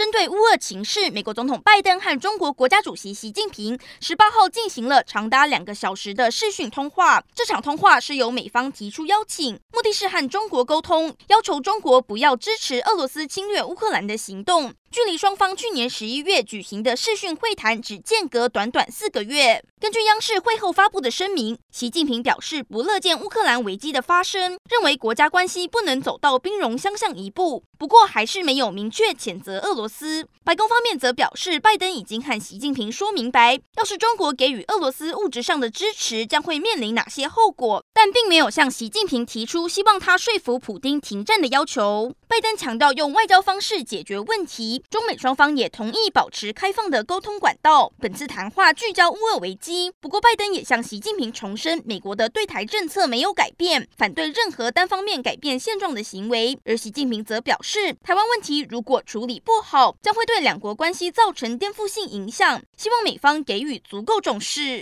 针对乌俄情势，美国总统拜登和中国国家主席习近平十八号进行了长达两个小时的视讯通话。这场通话是由美方提出邀请，目的是和中国沟通，要求中国不要支持俄罗斯侵略乌克兰的行动。距离双方去年十一月举行的视讯会谈只间隔短短四个月。根据央视会后发布的声明，习近平表示不乐见乌克兰危机的发生，认为国家关系不能走到兵戎相向一步。不过，还是没有明确谴责俄罗斯斯。白宫方面则表示，拜登已经和习近平说明白，要是中国给予俄罗斯物质上的支持，将会面临哪些后果，但并没有向习近平提出希望他说服普京停战的要求。拜登强调用外交方式解决问题。中美双方也同意保持开放的沟通管道。本次谈话聚焦乌俄危机，不过拜登也向习近平重申，美国的对台政策没有改变，反对任何单方面改变现状的行为。而习近平则表示，台湾问题如果处理不好，将会对两国关系造成颠覆性影响，希望美方给予足够重视。